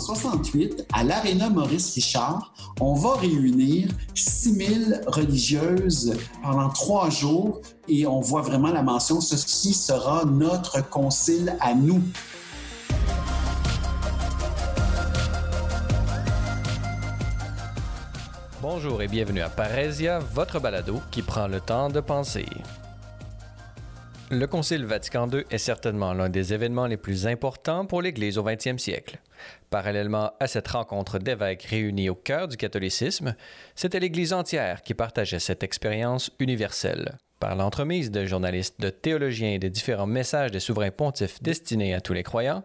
En 68, à l'Arena Maurice Richard, on va réunir 6000 religieuses pendant trois jours et on voit vraiment la mention, ceci sera notre concile à nous. Bonjour et bienvenue à Parésia, votre balado qui prend le temps de penser. Le Concile Vatican II est certainement l'un des événements les plus importants pour l'Église au 20e siècle. Parallèlement à cette rencontre d'évêques réunis au cœur du catholicisme, c'était l'Église entière qui partageait cette expérience universelle. Par l'entremise de journalistes, de théologiens et de différents messages des souverains pontifs destinés à tous les croyants,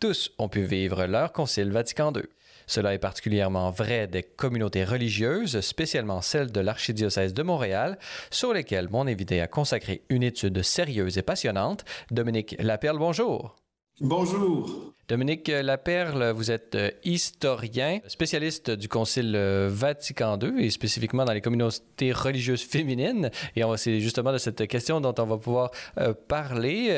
tous ont pu vivre leur Concile Vatican II. Cela est particulièrement vrai des communautés religieuses, spécialement celles de l'archidiocèse de Montréal, sur lesquelles mon invité a consacré une étude sérieuse et passionnante. Dominique Laperle, bonjour. Bonjour. Dominique Laperle, vous êtes euh, historien, spécialiste du Concile euh, Vatican II et spécifiquement dans les communautés religieuses féminines. Et c'est justement de cette question dont on va pouvoir euh, parler.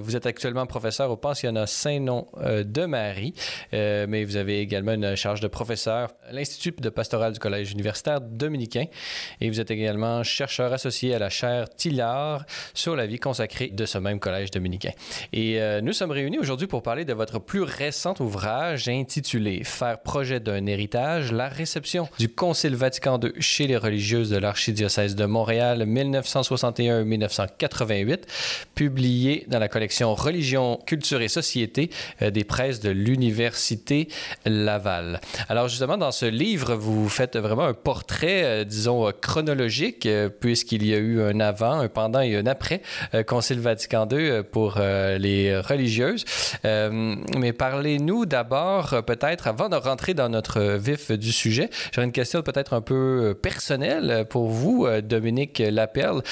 vous êtes actuellement professeur au pensionnat Saint-Nom de Marie, mais vous avez également une charge de professeur à l'Institut de pastoral du Collège universitaire dominicain et vous êtes également chercheur associé à la chaire Tillard sur la vie consacrée de ce même collège dominicain. Et nous sommes réunis aujourd'hui pour parler de votre plus récent ouvrage intitulé Faire projet d'un héritage, la réception du Concile Vatican II chez les religieuses de l'archidiocèse de Montréal 1961-1988, publié dans la collection Religion, Culture et Société euh, des presses de l'Université Laval. Alors justement, dans ce livre, vous faites vraiment un portrait, euh, disons, euh, chronologique, puisqu'il y a eu un avant, un pendant et un après Concile Vatican II pour les religieuses mais parlez-nous d'abord, euh, peut-être, avant de rentrer dans notre vif du sujet, j'aurais une question peut-être un peu euh, personnelle pour vous, euh, Dominique Laperle.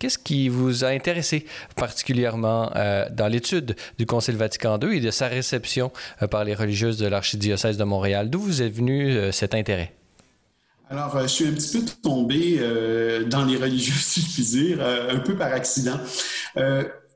Qu'est-ce qui vous a intéressé particulièrement dans l'étude du Concile Vatican II et de sa réception par les religieuses de l'archidiocèse de Montréal? D'où vous est venu cet intérêt? Alors, je suis un petit peu tombé dans les religieuses, si je puis dire, un peu par accident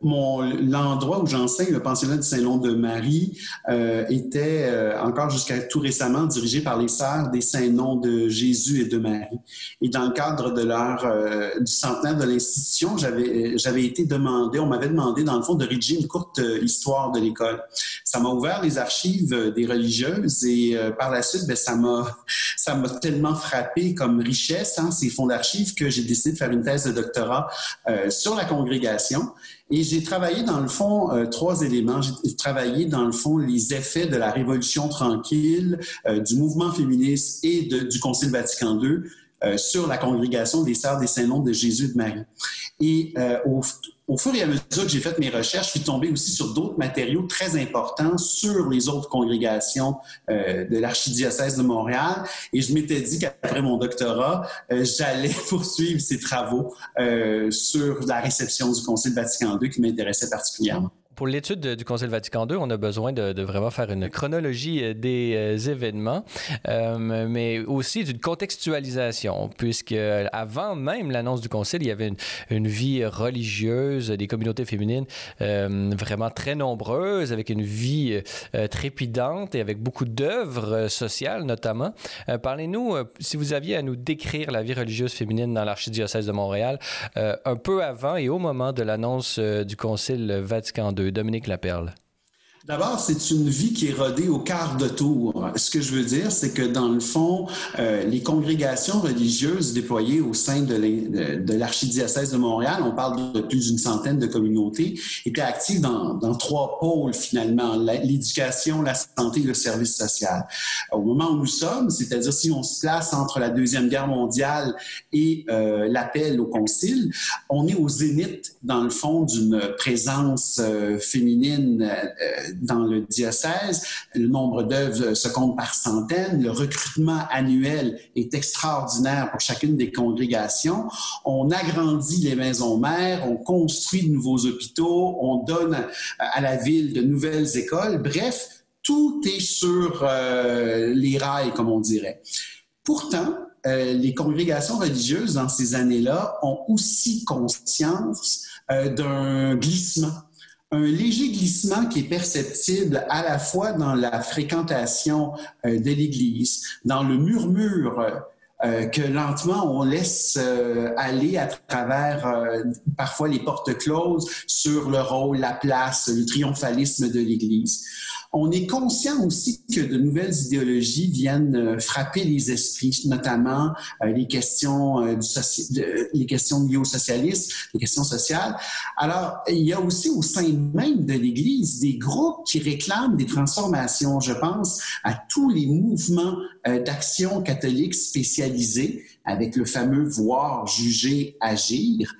mon l'endroit où j'enseigne, le pensionnat du Saint-Long de Marie, euh, était euh, encore jusqu'à tout récemment dirigé par les sœurs des Saint-Noms de Jésus et de Marie. Et dans le cadre de leur euh, du centenaire de l'institution, j'avais j'avais été demandé, on m'avait demandé dans le fond de rédiger une courte histoire de l'école. Ça m'a ouvert les archives des religieuses et par la suite, ben, ça m'a ça m'a tellement frappé comme richesse hein, ces fonds d'archives que j'ai décidé de faire une thèse de doctorat sur la congrégation. Et j'ai travaillé dans le fond euh, trois éléments. J'ai travaillé dans le fond les effets de la Révolution tranquille, euh, du mouvement féministe et du Concile Vatican II euh, sur la congrégation des Sœurs des Saints-Noms de Jésus et de Marie. Et au, au fur et à mesure que j'ai fait mes recherches, je suis tombé aussi sur d'autres matériaux très importants sur les autres congrégations euh, de l'archidiocèse de Montréal. Et je m'étais dit qu'après mon doctorat, euh, j'allais poursuivre ces travaux euh, sur la réception du Concile Vatican II qui m'intéressait particulièrement pour l'étude du Conseil Vatican II, on a besoin de, vraiment faire une chronologie euh, des euh, événements, euh, mais aussi d'une contextualisation, puisque avant même l'annonce du Conseil, il y avait une, vie religieuse des communautés féminines vraiment très nombreuses, avec une vie trépidante et avec beaucoup d'œuvres sociales notamment. Parlez-nous, si vous aviez à nous décrire la vie religieuse féminine dans l'archidiocèse de Montréal, un peu avant et au moment de l'annonce du Concile Vatican II. Dominique Laperle. D'abord, c'est une vie qui est rodée au quart de tour. Ce que je veux dire, c'est que dans le fond, euh, les congrégations religieuses déployées au sein de l'archidiocèse de Montréal, on parle de plus d'une centaine de communautés, étaient actives dans, trois pôles finalement, l'éducation, la santé et le service social. Au moment où nous sommes, c'est-à-dire si on se place entre la Deuxième Guerre mondiale et euh, l'appel au concile, on est au zénith, dans le fond, d'une présence euh, féminine dans le diocèse. Le nombre d'œuvres se compte par centaines. Le recrutement annuel est extraordinaire pour chacune des congrégations. On agrandit les maisons mères, on construit de nouveaux hôpitaux, on donne à la ville de nouvelles écoles. Bref, tout est sur euh, les rails, comme on dirait. Pourtant, euh, les congrégations religieuses dans ces années-là ont aussi conscience euh, d'un glissement un léger glissement qui est perceptible à la fois dans la fréquentation euh, de l'Église, dans le murmure euh, que lentement on laisse euh, aller à travers parfois les portes closes sur le rôle, la place, le triomphalisme de l'Église. On est conscient aussi que de nouvelles idéologies viennent euh, frapper les esprits, notamment euh, les questions euh, du les questions liées au socialisme, les questions sociales. Alors, il y a aussi au sein même de l'Église des groupes qui réclament des transformations. Je pense à tous les mouvements d'action catholique spécialisés avec le fameux voir, juger, agir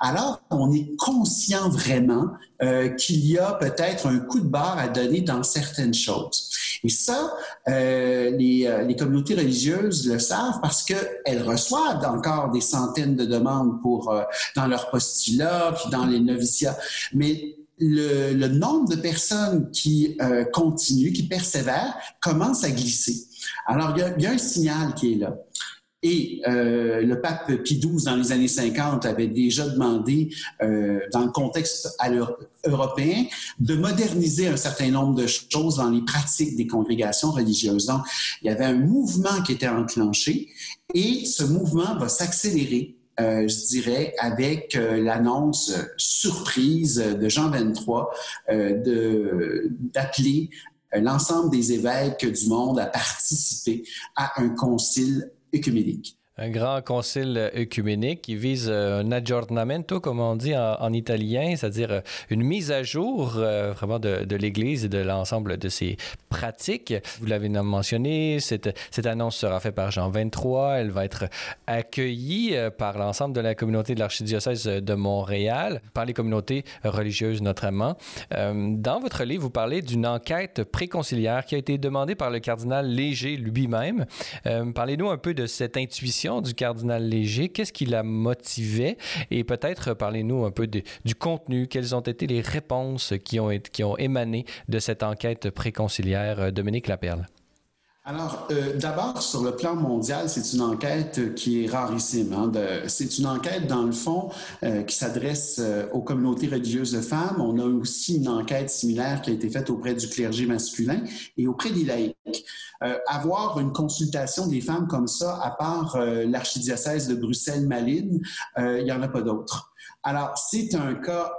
alors on est conscient vraiment euh, qu'il y a peut-être un coup de barre à donner dans certaines choses. Et ça, euh, les, euh, les, communautés religieuses le savent parce qu'elles reçoivent encore des centaines de demandes pour dans leur postulat, puis dans les noviciats. Mais le, nombre de personnes qui continuent, qui persévèrent, commence à glisser. Alors, il y a un signal qui est là. Et euh, le pape Pie XII, dans les années 50, avait déjà demandé, euh, dans le contexte européen, de moderniser un certain nombre de choses dans les pratiques des congrégations religieuses. Donc, il y avait un mouvement qui était enclenché et ce mouvement va s'accélérer euh, je dirais, avec l'annonce surprise de Jean 23 euh, d'appeler l'ensemble des évêques du monde à participer à un concile écuménique. Un grand concile œcuménique qui vise euh, un aggiornamento, comme on dit en, italien, c'est-à-dire euh, une mise à jour euh, vraiment de, l'Église et de l'ensemble de ses pratiques. Vous l'avez mentionné, cette, cette, annonce sera faite par Jean 23. Elle va être accueillie par l'ensemble de la communauté de l'archidiocèse de Montréal, par les communautés religieuses notamment. dans votre livre, vous parlez d'une enquête préconciliaire qui a été demandée par le cardinal Léger lui-même. Parlez-nous un peu de cette intuition du cardinal Léger. Qu'est-ce qui la motivait? Et peut-être parlez-nous un peu du contenu. Quelles ont été les réponses qui ont, qui ont émané de cette enquête préconciliaire? Euh, Dominique Laperle? Alors, euh, d'abord, sur le plan mondial, c'est une enquête qui est rarissime. Hein, c'est une enquête, dans le fond, euh, qui s'adresse euh, aux communautés religieuses de femmes. On a aussi une enquête similaire qui a été faite auprès du clergé masculin et auprès des laïcs. Euh, avoir une consultation des femmes comme ça, à part l'archidiocèse de Bruxelles-Malines, il n'y en a pas d'autres. Alors, c'est un cas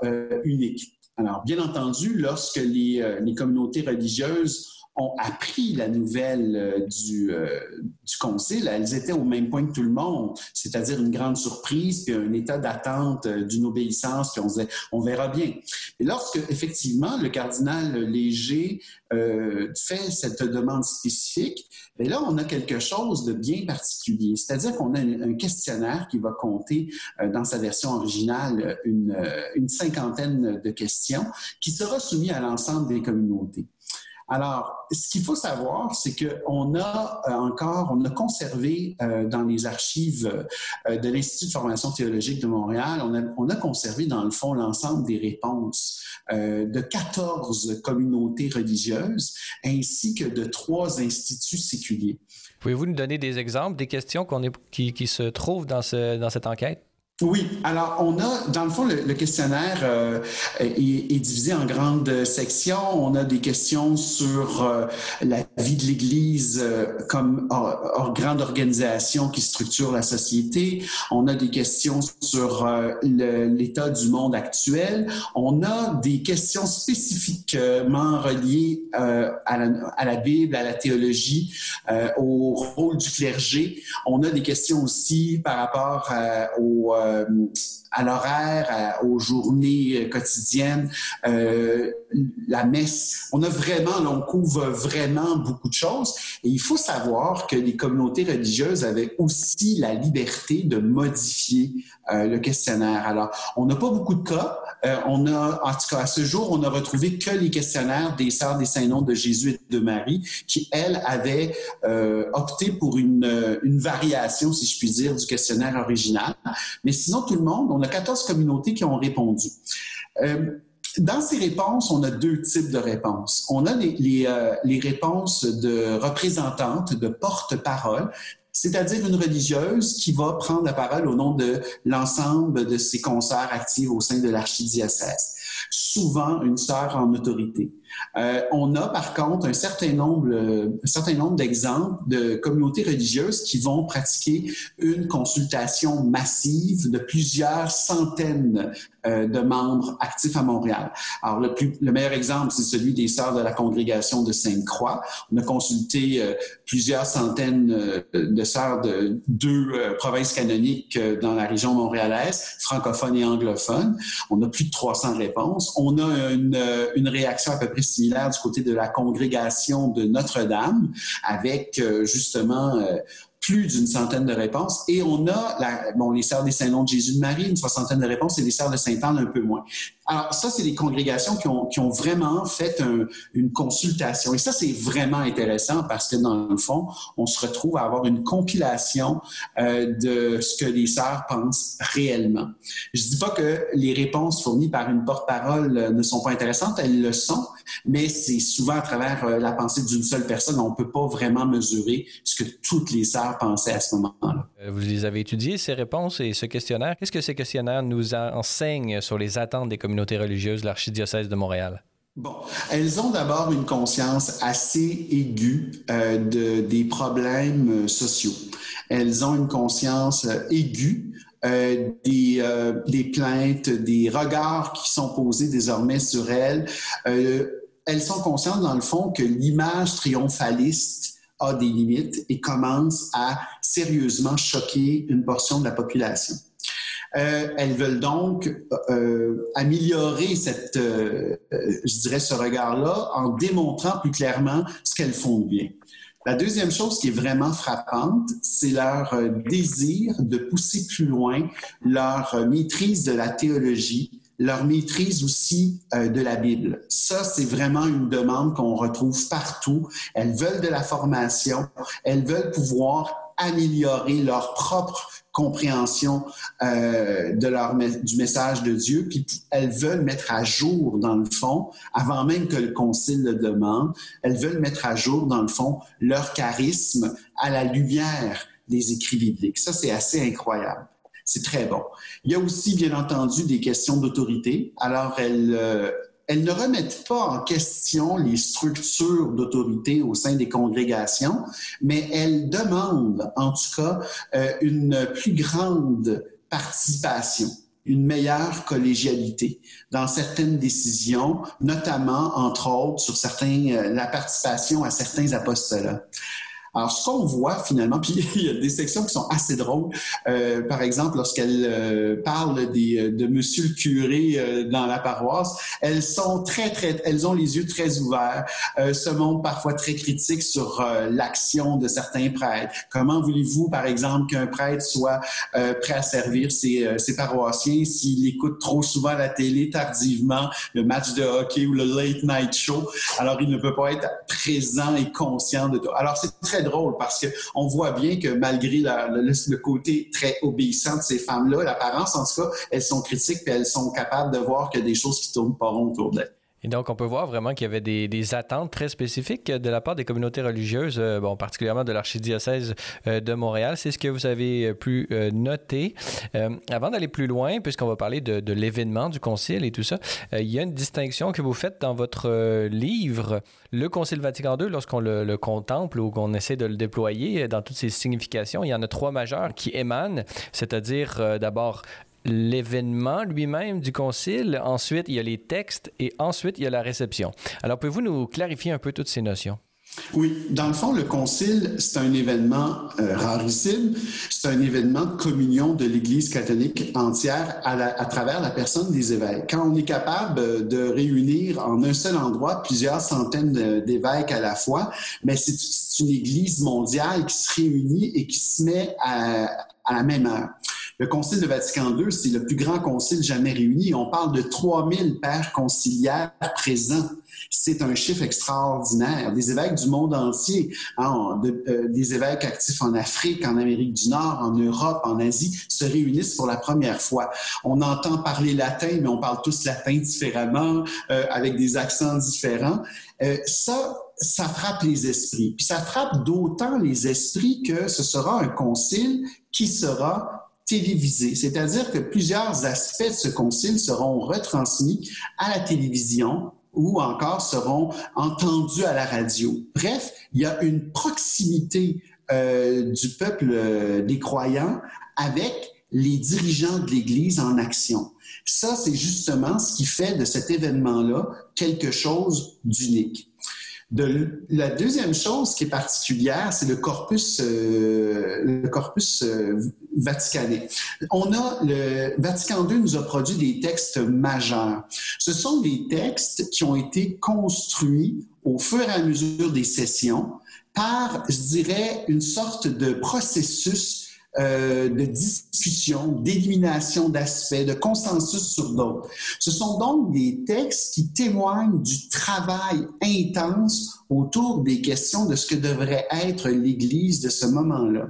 unique. Alors, bien entendu, lorsque les communautés religieuses ont appris la nouvelle euh, du, euh, du concile, elles étaient au même point que tout le monde, c'est-à-dire une grande surprise, puis un état d'attente euh, d'une obéissance, puis on disait, on verra bien. Et lorsque, effectivement, le cardinal Léger euh, fait cette demande spécifique, bien là, on a quelque chose de bien particulier, c'est-à-dire qu'on a un, questionnaire qui va compter dans sa version originale une, une cinquantaine de questions qui sera soumis à l'ensemble des communautés. Alors, ce qu'il faut savoir, c'est qu'on a euh, encore, on a conservé euh, dans les archives euh, de l'Institut de formation théologique de Montréal, on a, on a conservé dans le fond l'ensemble des réponses de 14 communautés religieuses ainsi que de trois instituts séculiers. Pouvez-vous nous donner des exemples des questions qui, se trouvent dans cette enquête? Oui, alors on a, dans le fond, le, questionnaire euh, est, divisé en grandes sections. On a des questions sur euh, la vie de l'Église euh, comme grande organisation qui structure la société. On a des questions sur l'état du monde actuel. On a des questions spécifiquement reliées à la, à, la, Bible, à la théologie, au rôle du clergé. On a des questions aussi par rapport au euh, à l'horaire, aux journées quotidiennes, euh, la messe. On a vraiment, on couvre vraiment beaucoup de choses. Et il faut savoir que les communautés religieuses avaient aussi la liberté de modifier euh, le questionnaire. Alors, on n'a pas beaucoup de cas. On a, en tout cas, à ce jour, on n'a retrouvé que les questionnaires des Sœurs des Saints-Noms de Jésus et de Marie, qui, elles, avaient opté pour une, une variation, si je puis dire, du questionnaire original. Mais sinon, tout le monde, on a 14 communautés qui ont répondu. Euh, dans ces réponses, on a deux types de réponses. On a euh, les réponses de représentantes, de porte-parole, c'est-à-dire une religieuse qui va prendre la parole au nom de l'ensemble de ses concerts actifs au sein de l'archidiocèse. souvent une sœur en autorité. Euh, on a par contre un certain nombre, certain nombre d'exemples de communautés religieuses qui vont pratiquer une consultation massive de plusieurs centaines euh, de membres actifs à Montréal. Alors le, meilleur exemple, c'est celui des sœurs de la congrégation de Sainte-Croix. On a consulté euh, plusieurs centaines euh, de sœurs de deux provinces canoniques dans la région montréalaise, francophones et anglophones. On a plus de 300 réponses. On a une réaction à peu près similaire du côté de la congrégation de Notre-Dame, avec euh, justement euh, plus d'une centaine de réponses. Et on a la, bon, les sœurs des Saints-Noms de Jésus de Marie, une soixantaine de réponses, et les sœurs de Sainte-Anne un peu moins. Alors ça, c'est des congrégations qui ont, vraiment fait une consultation. Et ça, c'est vraiment intéressant parce que dans le fond, on se retrouve à avoir une compilation euh, de ce que les sœurs pensent réellement. Je dis pas que les réponses fournies par une porte-parole euh, ne sont pas intéressantes, elles le sont, mais c'est souvent à travers euh, la pensée d'une seule personne. On peut pas vraiment mesurer ce que toutes les sœurs pensaient à ce moment-là. Vous les avez étudiés, ces réponses et ce questionnaire? Qu'est-ce que ces questionnaires nous enseignent sur les attentes des communautés religieuses de l'archidiocèse de Montréal? Bon, elles ont d'abord une conscience assez aiguë euh, de, des problèmes euh, sociaux. Elles ont une conscience euh, aiguë des, des, plaintes, des regards qui sont posés désormais sur elles. elles sont conscientes, dans le fond, que l'image triomphaliste a des limites et commence à sérieusement choquer une portion de la population. Euh, elles veulent donc euh, améliorer cette, euh, je dirais, ce regard-là en démontrant plus clairement ce qu'elles font bien. La deuxième chose qui est vraiment frappante, c'est leur désir de pousser plus loin leur maîtrise de la théologie, leur maîtrise aussi euh, de la Bible. Ça, c'est vraiment une demande qu'on retrouve partout. Elles veulent de la formation, elles veulent pouvoir améliorer leur propre compréhension euh, de leur, du message de Dieu, puis elles veulent mettre à jour, dans le fond, avant même que le Concile le demande, elles veulent mettre à jour, dans le fond, leur charisme à la lumière des écrits bibliques. Ça, c'est assez incroyable. C'est très bon. Il y a aussi, bien entendu, des questions d'autorité. Alors, elles, euh, elles ne remettent pas en question les structures d'autorité au sein des congrégations, mais elles demandent, en tout cas, euh, une plus grande participation une meilleure collégialité dans certaines décisions, notamment, entre autres, sur certains, euh, la participation à certains apostolats. Alors, ce qu'on voit finalement, puis il y a des sections qui sont assez drôles. Euh, par exemple, lorsqu'elle euh, parle des, euh, de Monsieur le curé euh, dans la paroisse, elles sont très, très, elles ont les yeux très ouverts, euh, se montrent parfois très critiques sur l'action de certains prêtres. Comment voulez-vous, par exemple, qu'un prêtre soit prêt à servir ses, ses paroissiens s'il écoute trop souvent la télé tardivement, le match de hockey ou le late night show, alors il ne peut pas être présent et conscient de tout. Alors, c'est drôle parce qu'on voit bien que malgré le, côté très obéissant de ces femmes-là, l'apparence en tout cas, elles sont critiques et elles sont capables de voir a des choses qui tournent pas rond autour d'elles. Et donc, on peut voir vraiment qu'il y avait des, attentes très spécifiques de la part des communautés religieuses, euh, bon, particulièrement de l'archidiocèse euh, de Montréal. C'est ce que vous avez pu euh, noter. avant d'aller plus loin, puisqu'on va parler de, l'événement du concile et tout ça, il y a une distinction que vous faites dans votre livre. Le concile Vatican II, lorsqu'on le, le, contemple ou qu'on essaie de le déployer dans toutes ses significations, il y en a trois majeures qui émanent, c'est-à-dire d'abord l'événement lui-même du concile, ensuite il y a les textes et ensuite il y a la réception. Alors pouvez-vous nous clarifier un peu toutes ces notions? Oui, dans le fond, le concile, c'est un événement euh, rarissime. C'est un événement de communion de l'Église catholique entière à, travers la personne des évêques. Quand on est capable de réunir en un seul endroit plusieurs centaines d'évêques à la fois, mais c'est une Église mondiale qui se réunit et qui se met à la même heure. Le Concile de Vatican II, c'est le plus grand concile jamais réuni. On parle de 3000 pères conciliaires présents. C'est un chiffre extraordinaire. Des évêques du monde entier, hein, euh, des évêques actifs en Afrique, en Amérique du Nord, en Europe, en Asie, se réunissent pour la première fois. On entend parler latin, mais on parle tous latin différemment, euh, avec des accents différents. Euh, ça, ça frappe les esprits. Puis ça frappe d'autant les esprits que ce sera un concile qui sera télévisé, c'est-à-dire que plusieurs aspects de ce concile seront retransmis à la télévision ou encore seront entendus à la radio. Bref, il y a une proximité euh, du peuple euh, des croyants avec les dirigeants de l'Église en action. Ça, c'est justement ce qui fait de cet événement-là quelque chose d'unique. De, la deuxième chose qui est particulière, c'est le corpus, euh, le corpus euh, vaticanais. On a le Vatican II nous a produit des textes majeurs. Ce sont des textes qui ont été construits au fur et à mesure des sessions par, je dirais, une sorte de processus euh, de discussion, d'élimination d'aspects, de consensus sur d'autres. Ce sont donc des textes qui témoignent du travail intense autour des questions de ce que devrait être l'Église de ce moment-là.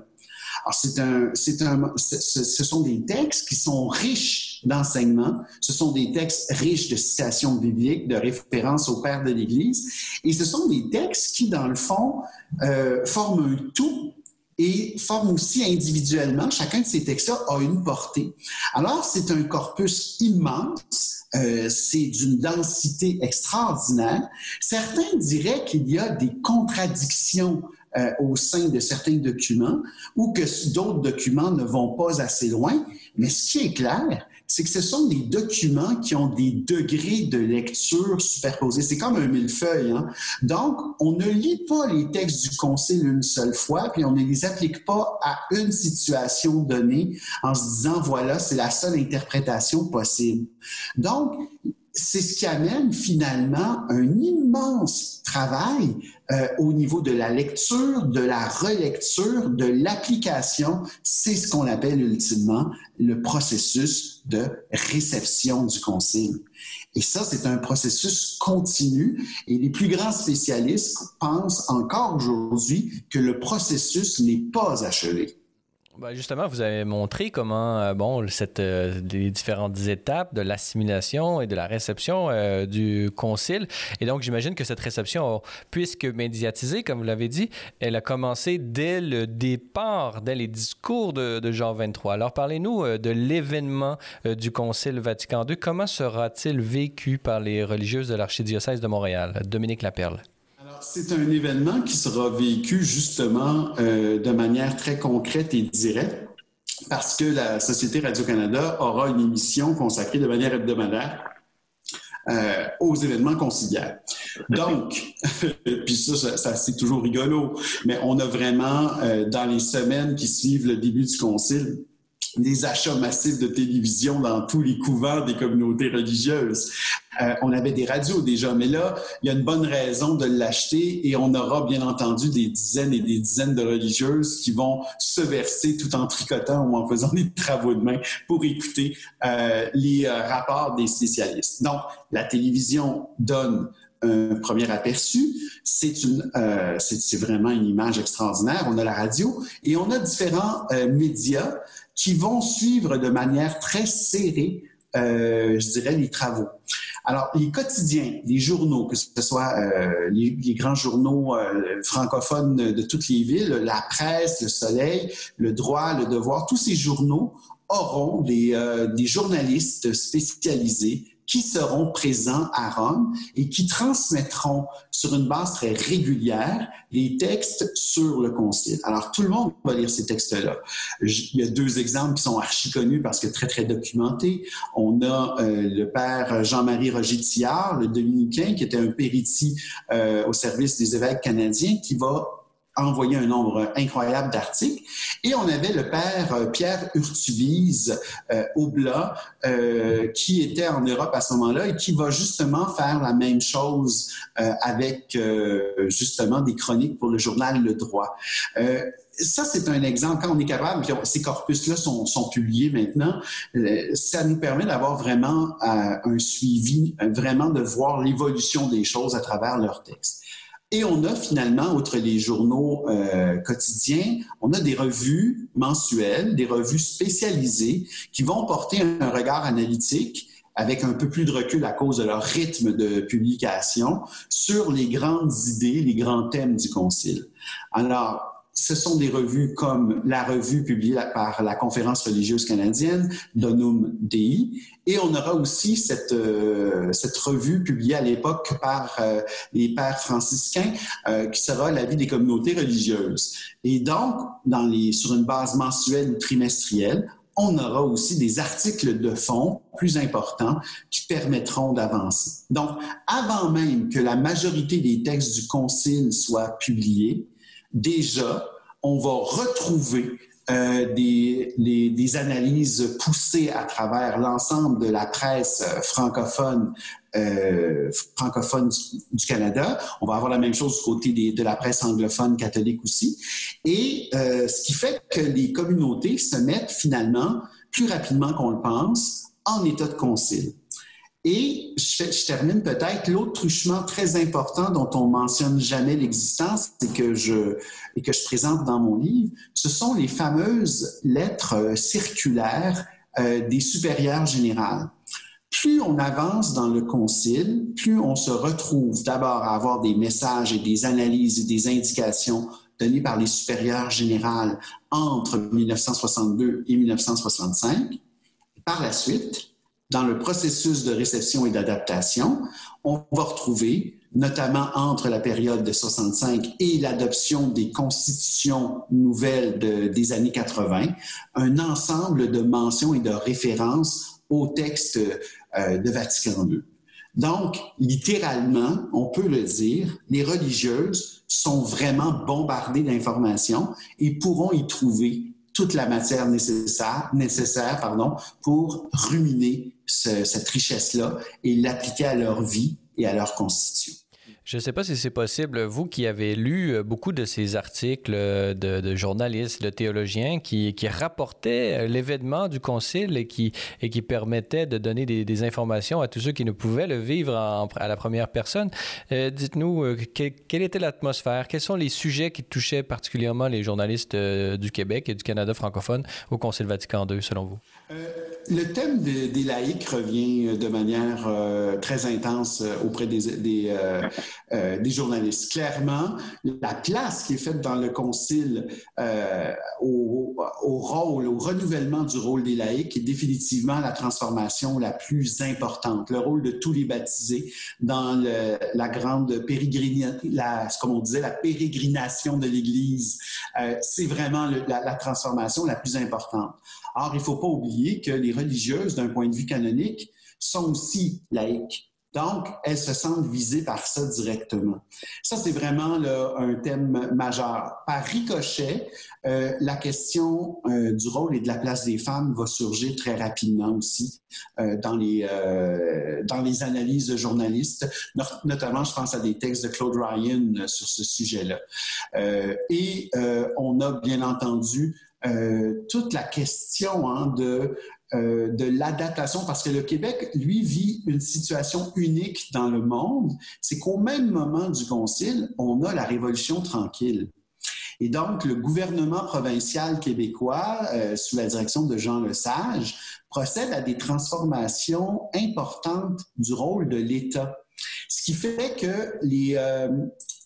Alors, c'est un, c'est un, ce sont des textes qui sont riches d'enseignement. Ce sont des textes riches de citations bibliques, de références au Père de l'Église. Et ce sont des textes qui, dans le fond, euh, forment un tout et forme aussi individuellement, chacun de ces textes-là a une portée. Alors, c'est un corpus immense, euh, c'est d'une densité extraordinaire. Certains diraient qu'il y a des contradictions euh, au sein de certains documents ou que d'autres documents ne vont pas assez loin, mais ce qui est clair, c'est que ce sont des documents qui ont des degrés de lecture superposés. C'est comme un millefeuille. Hein? Donc, on ne lit pas les textes du Concile une seule fois, puis on ne les applique pas à une situation donnée en se disant, voilà, c'est la seule interprétation possible. Donc, c'est ce qui amène finalement un immense travail euh, au niveau de la lecture, de la relecture, de l'application. C'est ce qu'on appelle ultimement le processus de réception du concile. Et ça, c'est un processus continu et les plus grands spécialistes pensent encore aujourd'hui que le processus n'est pas achevé. Ben, justement, vous avez montré comment, euh, bon, cette, euh, les différentes étapes de l'assimilation et de la réception euh, du concile. Et donc, j'imagine que cette réception, puisque médiatisée, comme vous l'avez dit, elle a commencé dès le départ, dès les discours de, de Jean 23. Alors, parlez-nous de l'événement du concile Vatican II. Comment sera-t-il vécu par les religieuses de l'archidiocèse de Montréal? Dominique Laperle c'est un événement qui sera vécu justement euh, de manière très concrète et directe parce que la Société Radio-Canada aura une émission consacrée de manière hebdomadaire euh, aux événements conciliaires. Donc, puis ça, c'est toujours rigolo, mais on a vraiment, euh, dans les semaines qui suivent le début du concile, des achats massifs de télévision dans tous les couvents des communautés religieuses. Euh, on avait des radios déjà, mais là, il y a une bonne raison de l'acheter et on aura bien entendu des dizaines et des dizaines de religieuses qui vont se verser tout en tricotant ou en faisant des travaux de main pour écouter euh, les euh, rapports des spécialistes. Donc, la télévision donne un premier aperçu. C'est vraiment une image extraordinaire. On a la radio et on a différents médias qui vont suivre de manière très serrée, euh, je dirais, les travaux. Alors, les quotidiens, les journaux, que ce soit euh, les, grands journaux euh, francophones de toutes les villes, la presse, le Soleil, le Droit, le Devoir, tous ces journaux auront des, euh, des journalistes spécialisés qui seront présents à Rome et qui transmettront sur une base très régulière les textes sur le concile. Alors, tout le monde va lire ces textes-là. Il y a deux exemples qui sont archi connus parce que très, très documentés. On a euh, le père Jean-Marie Roger Tillard, le dominicain, qui était un périti euh, au service des évêques canadiens, qui va envoyé un nombre incroyable d'articles. Et on avait le père euh, Pierre Urtubise euh, Oblat, euh, qui était en Europe à ce moment-là et qui va justement faire la même chose euh, avec euh, justement des chroniques pour le journal Le Droit. ça, c'est un exemple. Quand on est capable, puis ces corpus-là sont, sont, publiés maintenant, ça nous permet d'avoir vraiment un suivi, vraiment de voir l'évolution des choses à travers leurs textes. Et on a finalement, outre les journaux euh, quotidiens, on a des revues mensuelles, des revues spécialisées qui vont porter un regard analytique avec un peu plus de recul à cause de leur rythme de publication sur les grandes idées, les grands thèmes du Concile. Alors, ce sont des revues comme la revue publiée par la Conférence religieuse canadienne, Donum Dei, et on aura aussi cette, euh, cette revue publiée à l'époque par euh, les pères franciscains, euh, qui sera la vie des communautés religieuses. Et donc, sur une base mensuelle ou trimestrielle, on aura aussi des articles de fond plus importants qui permettront d'avancer. Donc, avant même que la majorité des textes du Concile soient publiés, déjà, on va retrouver euh, des, des, analyses poussées à travers l'ensemble de la presse euh, francophone euh, francophone du, Canada. On va avoir la même chose du côté des, de la presse anglophone catholique aussi. Et euh, ce qui fait que les communautés se mettent finalement plus rapidement qu'on le pense en état de concile. Et je, termine peut-être l'autre truchement très important dont on mentionne jamais l'existence et que je que je présente dans mon livre, ce sont les fameuses lettres euh, circulaires euh, des supérieurs générales. Plus on avance dans le concile, plus on se retrouve d'abord à avoir des messages et des analyses et des indications données par les supérieurs générales entre 1962 et 1965. Par la suite, dans le processus de réception et d'adaptation, on va retrouver, notamment entre la période de 65 et l'adoption des constitutions nouvelles des années 80, un ensemble de mentions et de références au texte euh, de Vatican II. Donc, littéralement, on peut le dire, les religieuses sont vraiment bombardées d'informations et pourront y trouver toute la matière nécessaire, nécessaire pardon, pour ruminer cette richesse-là et l'appliquer à leur vie et à leur constitution. Je ne sais pas si c'est possible, vous qui avez lu euh, beaucoup de ces articles euh, de, journalistes, de théologiens qui, rapportaient euh, l'événement du concile et qui, et qui permettaient de donner des, informations à tous ceux qui ne pouvaient le vivre à la première personne. Dites-nous, quelle était l'atmosphère? Quels sont les sujets qui touchaient particulièrement les journalistes du Québec et du Canada francophone au Concile Vatican II, selon vous? Le thème des, laïcs revient de manière très intense auprès des, des, euh, des journalistes. Clairement, la place qui est faite dans le concile euh, au, au, rôle, au renouvellement du rôle des laïcs est définitivement la transformation la plus importante. Le rôle de tous les baptisés dans le, la grande pérégrination, comme on disait, la pérégrination de l'Église, euh, c'est vraiment le, la, la transformation la plus importante. Or, il ne faut pas oublier que les religieuses, d'un point de vue canonique, sont aussi laïques. Donc, elles se sentent visées par ça directement. Ça, c'est vraiment un thème majeur. Par ricochet, euh, la question euh, du rôle et de la place des femmes va surgir très rapidement aussi euh, dans, les, dans les analyses de journalistes. Notamment, je pense à des textes de Claude Ryan sur ce sujet-là. et on a bien entendu toute la question hein, de euh, de l'adaptation, parce que le Québec, lui, vit une situation unique dans le monde, c'est qu'au même moment du Concile, on a la Révolution tranquille. Et donc, le gouvernement provincial québécois, euh, sous la direction de Jean Lesage, procède à des transformations importantes du rôle de l'État. Ce qui fait que les, euh,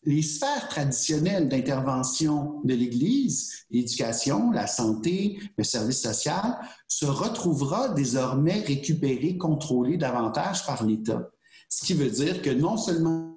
les sphères traditionnelles d'intervention de l'Église, l'éducation, la santé, le service social, se retrouvera désormais récupérées, contrôlées davantage par l'État. Ce qui veut dire que non seulement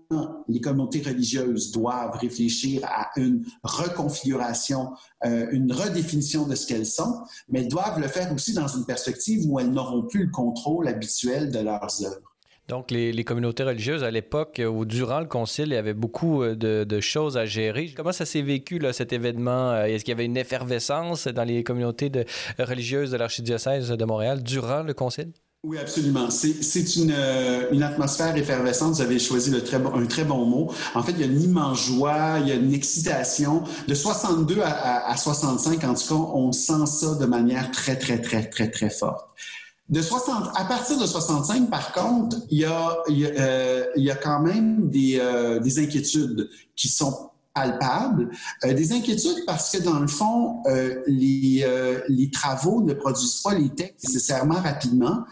les communautés religieuses doivent réfléchir à une reconfiguration, euh, une redéfinition de ce qu'elles sont, mais doivent le faire aussi dans une perspective où elles n'auront plus le contrôle habituel de leurs œuvres. Donc, les, communautés religieuses, à l'époque ou durant le concile, il y avait beaucoup euh, de, choses à gérer. Comment ça s'est vécu, cet événement? Euh, est-ce qu'il y avait une effervescence dans les communautés religieuses de l'archidiocèse de Montréal durant le concile? Oui, absolument. C'est une, euh, atmosphère effervescente. Vous avez choisi un très bon mot. En fait, il y a une immense joie, il y a une excitation. De 62 à, à 65, en tout cas, on sent ça de manière très, très, très, très, très forte. De 60, à partir de 65, par contre, il y a, il y a, euh, y a quand même des, euh, des, inquiétudes qui sont palpables. Euh, des inquiétudes parce que, dans le fond, euh, les, euh, les travaux ne produisent pas les textes nécessairement rapidement.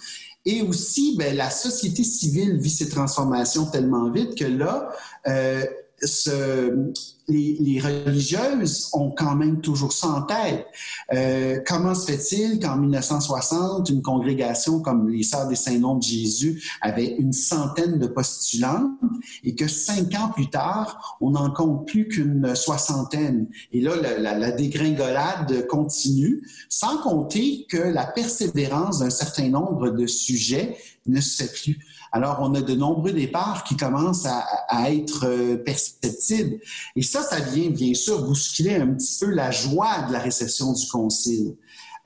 Et aussi, ben, la société civile vit ces transformations tellement vite que là, ce, les, religieuses ont quand même toujours ça en tête. Euh, comment se fait-il qu'en 1960, une congrégation comme les Sœurs des Saints-Noms de Jésus avait une centaine de postulants et que cinq ans plus tard, on n'en compte plus qu'une soixantaine? Et là, la, la dégringolade continue, sans compter que la persévérance d'un certain nombre de sujets ne se fait plus. Alors, on a de nombreux départs qui commencent à, être euh, perceptibles. Et ça, ça vient bien sûr bousculer un petit peu la joie de la réception du concile.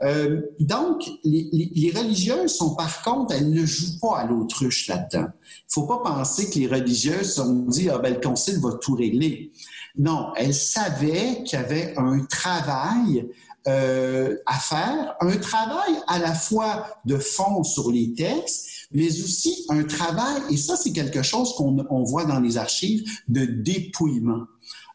Euh, donc, les, religieuses sont par contre, elles ne jouent pas à l'autruche là-dedans. Il faut pas penser que les religieuses se sont dit, ah ben le concile va tout régler. Non, elles savaient qu'il y avait un travail euh, à faire, un travail à la fois de fond sur les textes, mais aussi un travail, et ça c'est quelque chose qu'on voit dans les archives, de dépouillement.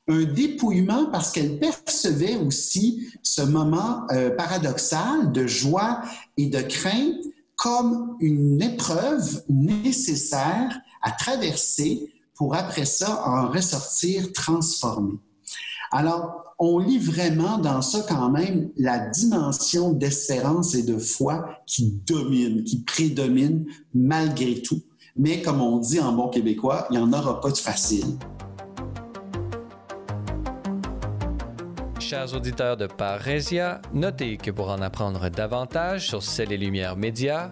Un dépouillement parce qu'elle percevait aussi ce moment euh, paradoxal de joie et de crainte comme une épreuve nécessaire à traverser pour après ça en ressortir transformé. Alors, on lit vraiment dans ça quand même la dimension d'espérance et de foi qui domine, qui prédomine malgré tout. Mais comme on dit en bon québécois, il n'y en aura pas de facile. chers auditeurs de Parésia, notez que pour en apprendre davantage sur Celles et Lumières Médias,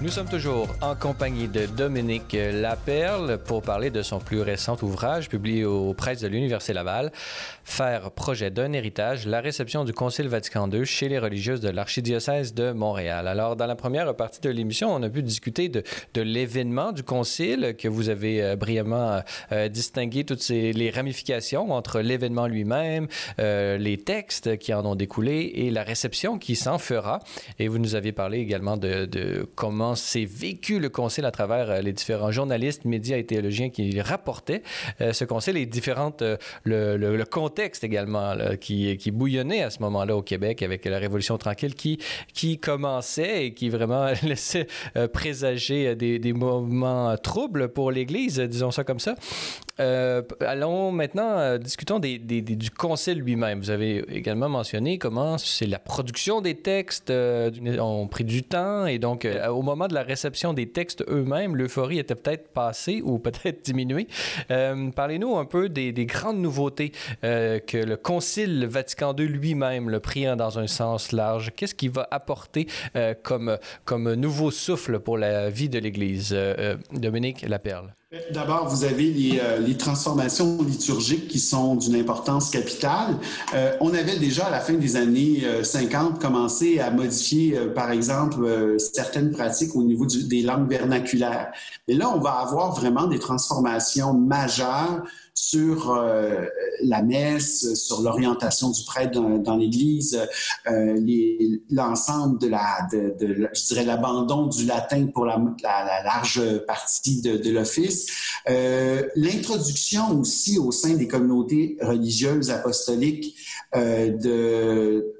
Nous sommes toujours en compagnie de Dominique Laperle pour parler de son plus récent ouvrage publié aux presses de l'Université Laval, Faire projet d'un héritage, la réception du Concile Vatican II chez les religieuses de l'archidiocèse de Montréal. Alors, dans la première partie de l'émission, on a pu discuter de, l'événement du Concile que vous avez euh, brillamment euh, distingué toutes les ramifications entre l'événement lui-même, euh, les textes qui en ont découlé et la réception qui s'en fera. Et vous nous aviez parlé également de, comment s'est vécu le concile à travers euh, les différents journalistes, médias et théologiens qui rapportaient euh, ce concile et différentes, euh, le, contexte également qui, qui bouillonnait à ce moment-là au Québec avec la Révolution tranquille qui, qui commençait et qui vraiment laissait présager des, des moments troubles pour l'Église, disons ça comme ça. allons maintenant, discutons des, du concile lui-même. Vous avez également mentionné comment c'est la production des textes ont pris du temps et donc au moment de la réception des textes eux-mêmes, l'euphorie était peut-être passée ou peut-être diminuée. Euh, parlez-nous un peu des, grandes nouveautés euh, que le Concile Vatican II lui-même le pris dans un sens large. Qu'est-ce qu'il va apporter euh, comme, comme nouveau souffle pour la vie de l'Église? Dominique Laperle? D'abord, vous avez les, euh, transformations liturgiques qui sont d'une importance capitale. Euh, on avait déjà à la fin des années 50 euh, commencé à modifier, par exemple, certaines pratiques au niveau des langues vernaculaires. Mais là, on va avoir vraiment des transformations majeures sur euh, la messe, sur l'orientation du prêtre dans, l'Église, euh, l'ensemble de la, de, je dirais, l'abandon du latin pour la, large partie de, l'office, euh, l'introduction aussi au sein des communautés religieuses apostoliques de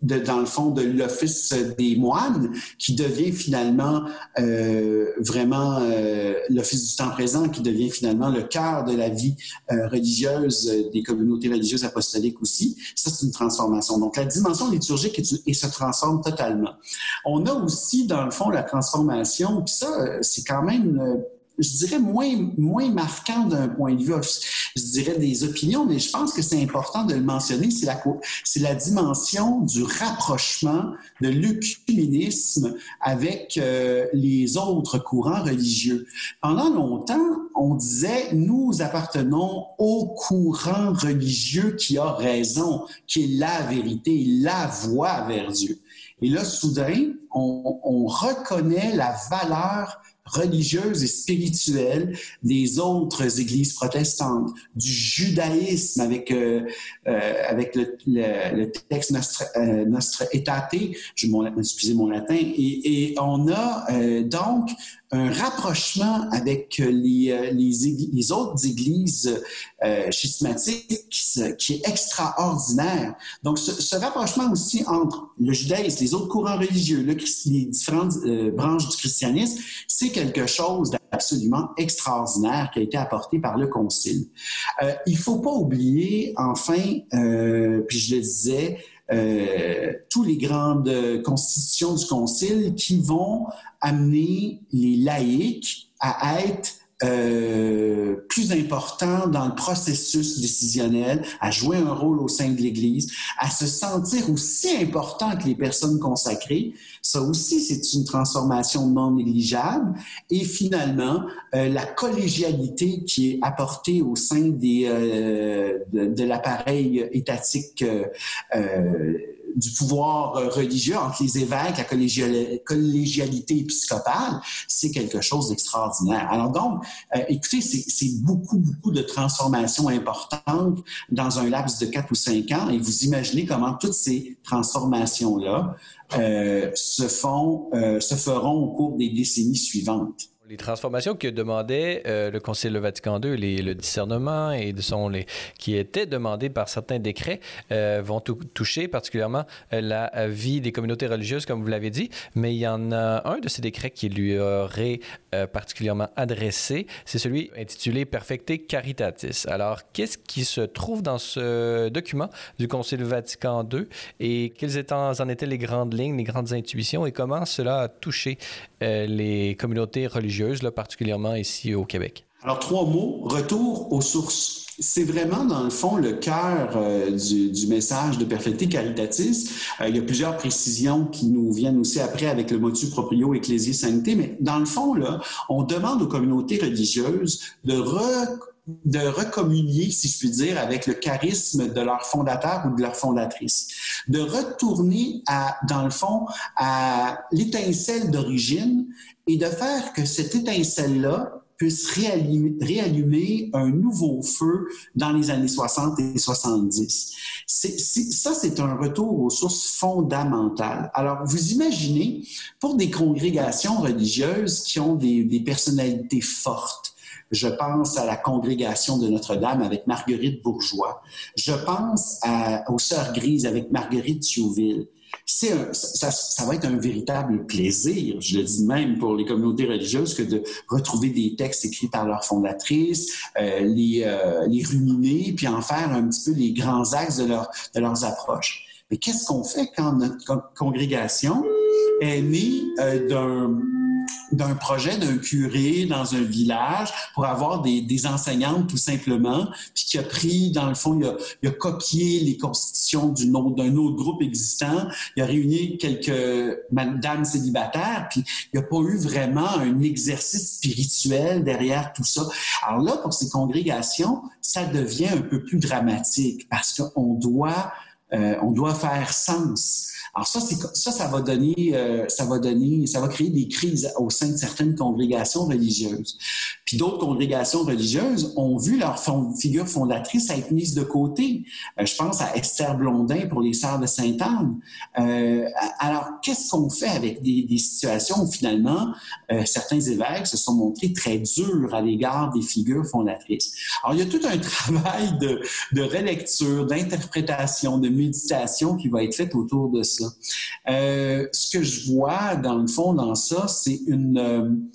dans le fond de l'office des moines, qui devient finalement euh, vraiment euh, l'office du temps présent, qui devient finalement le cœur de la vie euh, religieuse des communautés religieuses apostoliques aussi. Ça, c'est une transformation. Donc, la dimension liturgique est, et se transforme totalement. On a aussi, dans le fond, la transformation, puis ça, c'est quand même je dirais, moins, moins marquant d'un point de vue, je dirais, des opinions, mais je pense que c'est important de le mentionner, c'est la, c'est la dimension du rapprochement de l'œcuménisme avec euh, les autres courants religieux. Pendant longtemps, on disait, nous appartenons au courant religieux qui a raison, qui est la vérité, la voie vers Dieu. Et là, soudain, on, on reconnaît la valeur religieuse et spirituelle des autres églises protestantes, du judaïsme avec, euh, euh, avec le, le, le, texte Nostre, euh, je excusez mon latin, et, et on a euh, donc un rapprochement avec les, euh, les, autres églises euh, schismatiques qui, est extraordinaire. Donc, ce, rapprochement aussi entre le judaïsme, les autres courants religieux, le, les différentes euh, branches du christianisme, c'est quelque chose d'absolument extraordinaire qui a été apporté par le Concile. Euh, il faut pas oublier, enfin, euh, puis je le disais, euh, toutes les grandes constitutions du Concile qui vont amener les laïcs à être euh, plus important dans le processus décisionnel, à jouer un rôle au sein de l'Église, à se sentir aussi important que les personnes consacrées. Ça aussi, c'est une transformation non négligeable. Et finalement, euh, la collégialité qui est apportée au sein des, euh, de, de l'appareil étatique euh, du pouvoir euh, religieux entre les évêques, la collégialité épiscopale, c'est quelque chose d'extraordinaire. Alors donc, euh, écoutez, c'est beaucoup, beaucoup de transformations importantes dans un laps de quatre ou cinq ans et vous imaginez comment toutes ces transformations-là euh, se font, euh, se feront au cours des décennies suivantes. Les transformations que demandait euh, le Concile de Vatican II, le discernement et les, qui étaient demandées par certains décrets, euh, vont toucher particulièrement euh, la vie des communautés religieuses, comme vous l'avez dit. Mais il y en a un de ces décrets qui lui aurait particulièrement adressé, c'est celui intitulé Perfecte Caritatis. Alors, qu'est-ce qui se trouve dans ce document du Concile Vatican II et quelles étaient, en étaient les grandes lignes, les grandes intuitions et comment cela a touché les communautés religieuses? Particulièrement ici au Québec? Alors, trois mots. Retour aux sources. C'est vraiment, dans le fond, le cœur euh, du, message de Perfecti Caritatis. Euh, il y a plusieurs précisions qui nous viennent aussi après avec le motu proprio Ecclésie Sancté, mais dans le fond, là, on demande aux communautés religieuses de re de recommunier, si je puis dire, avec le charisme de leur fondateur ou de leur fondatrice, de retourner dans le fond, à l'étincelle d'origine et de faire que cette étincelle-là puisse réallumer, un nouveau feu dans les années 60 et 70. C'est, c'est, ça, c'est un retour aux sources fondamentales. Alors, vous imaginez, pour des congrégations religieuses qui ont des personnalités fortes, je pense à la congrégation de Notre-Dame avec Marguerite Bourgeois. Je pense à, aux Sœurs Grises avec Marguerite Thiouville un, ça, ça, va être un véritable plaisir, je le dis même pour les communautés religieuses, que de retrouver des textes écrits par leur fondatrice, euh, les, euh, les ruminer, puis en faire un petit peu les grands axes de, leur, de leurs approches. Mais qu'est-ce qu'on fait quand notre congrégation est née euh, d'un d'un projet d'un curé dans un village pour avoir des, des, enseignantes tout simplement, puis qui a pris, dans le fond, il a, copié les constitutions d'un autre, autre, groupe existant, il a réuni quelques dames célibataires, puis il n'y a pas eu vraiment un exercice spirituel derrière tout ça. Alors là, pour ces congrégations, ça devient un peu plus dramatique parce qu'on doit, euh, on doit faire sens. Alors ça, ça, ça va donner, euh, ça va donner, ça va créer des crises au sein de certaines congrégations religieuses. Puis d'autres congrégations religieuses ont vu leur fond, figure fondatrice être mise de côté. Euh, je pense à Esther Blondin pour les Sœurs de Sainte-Anne. Euh, alors, qu'est-ce qu'on fait avec des, des, situations où finalement euh, certains évêques se sont montrés très durs à l'égard des figures fondatrices? Alors, il y a tout un travail de, de relecture, d'interprétation, de méditation qui va être fait autour de ça. Euh, ce que je vois dans le fond dans ça, c'est une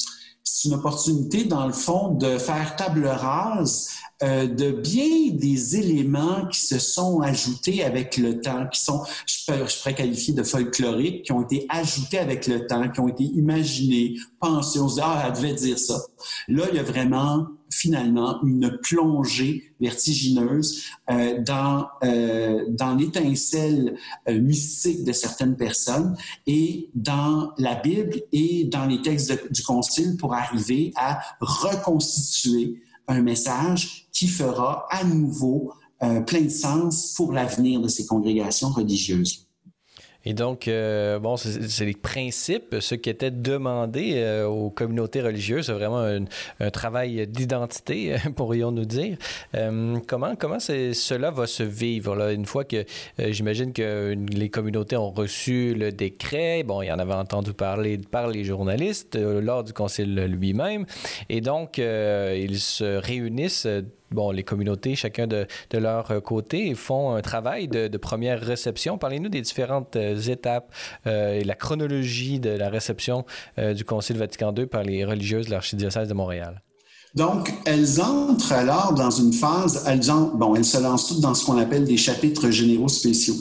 c'est une opportunité, dans le fond, de faire table rase euh, de bien des éléments qui se sont ajoutés avec le temps, qui sont, je, je pourrais qualifier de folkloriques, qui ont été ajoutés avec le temps, qui ont été imaginés, pensés, on se dit, ah, elle devait dire ça. Là, il y a vraiment finalement une plongée vertigineuse euh, dans, euh, dans l'étincelle euh, mystique de certaines personnes et dans la Bible et dans les textes du Concile pour arriver à reconstituer un message qui fera à nouveau plein de sens pour l'avenir de ces congrégations religieuses. Et donc, euh, bon, c'est les principes, ce qui était demandé euh, aux communautés religieuses, c'est vraiment un, travail d'identité, pourrions-nous dire. Euh, comment comment cela va se vivre là, une fois que j'imagine que les communautés ont reçu le décret, bon, il y en avait entendu parler par les journalistes lors du concile lui-même, et donc ils se réunissent bon, les communautés, chacun de, leur côté, font un travail de, première réception. Parlez-nous des différentes euh, étapes euh, et la chronologie de la réception euh, du Concile Vatican II par les religieuses de l'archidiocèse de Montréal. Donc, elles entrent alors dans une phase, elles, bon, elles se lancent toutes dans ce qu'on appelle des chapitres généraux spéciaux.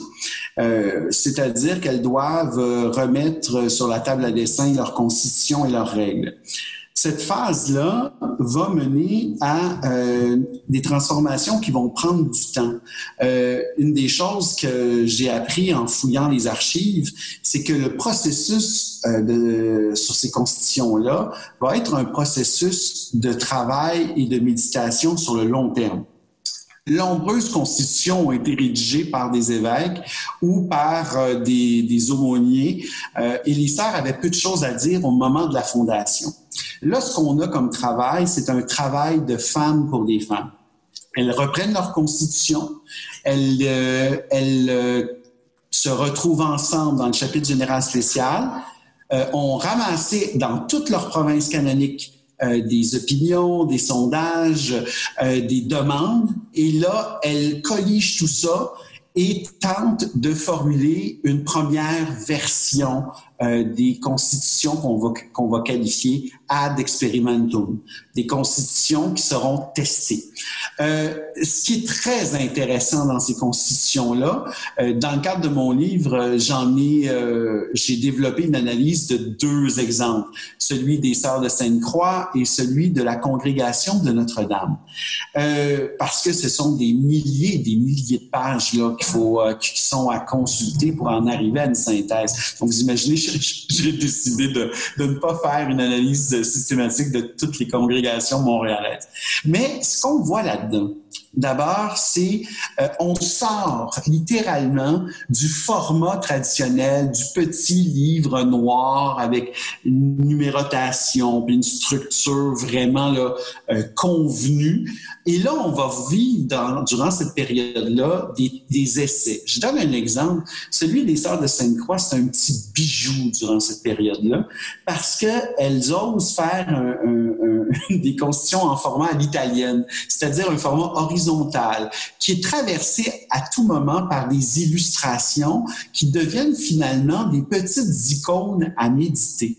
C'est-à-dire qu'elles doivent remettre sur la table à dessin leur constitution et leurs règles. Cette phase-là va mener à euh, des transformations qui vont prendre du temps. Euh, une des choses que j'ai appris en fouillant les archives, c'est que le processus euh, de, sur ces constitutions-là va être un processus de travail et de méditation sur le long terme. Nombreuses constitutions ont été rédigées par des évêques ou par euh, des, des, aumôniers euh, et les sœurs peu de choses à dire au moment de la fondation. Là, ce qu'on a comme travail, c'est un travail de femmes pour des femmes. Elles reprennent leur constitution, elles, euh, elles se retrouvent ensemble dans le chapitre général spécial, ont ramassé dans toutes leurs provinces canoniques euh, des opinions, des sondages, euh, des demandes. Et là, elle collige tout ça et tente de formuler une première version euh, des constitutions qu'on va, qu'on va qualifier ad experimentum, des constitutions qui seront testées. Euh, ce qui est très intéressant dans ces constitutions-là, euh, dans le cadre de mon livre, j'en ai, j'ai développé une analyse de deux exemples, celui des Sœurs de Sainte-Croix et celui de la congrégation de Notre-Dame, parce que ce sont des milliers, des milliers de pages là qu'il faut, qui sont à consulter pour en arriver à une synthèse. Donc, vous imaginez, j'ai décidé de, ne pas faire une analyse systématique de toutes les congrégations montréalaises. Mais ce qu'on voit là-dedans, D'abord, c'est euh, on sort littéralement du format traditionnel du petit livre noir avec une numérotation, une structure vraiment euh, convenue. Et là, on va vivre durant cette période-là des, essais. Je donne un exemple. Celui des Sœurs de Sainte-Croix, c'est un petit bijou durant cette période-là parce qu'elles osent faire des constitutions en format à l'italienne, c'est-à-dire un format qui est traversée à tout moment par des illustrations qui deviennent finalement des petites icônes à méditer.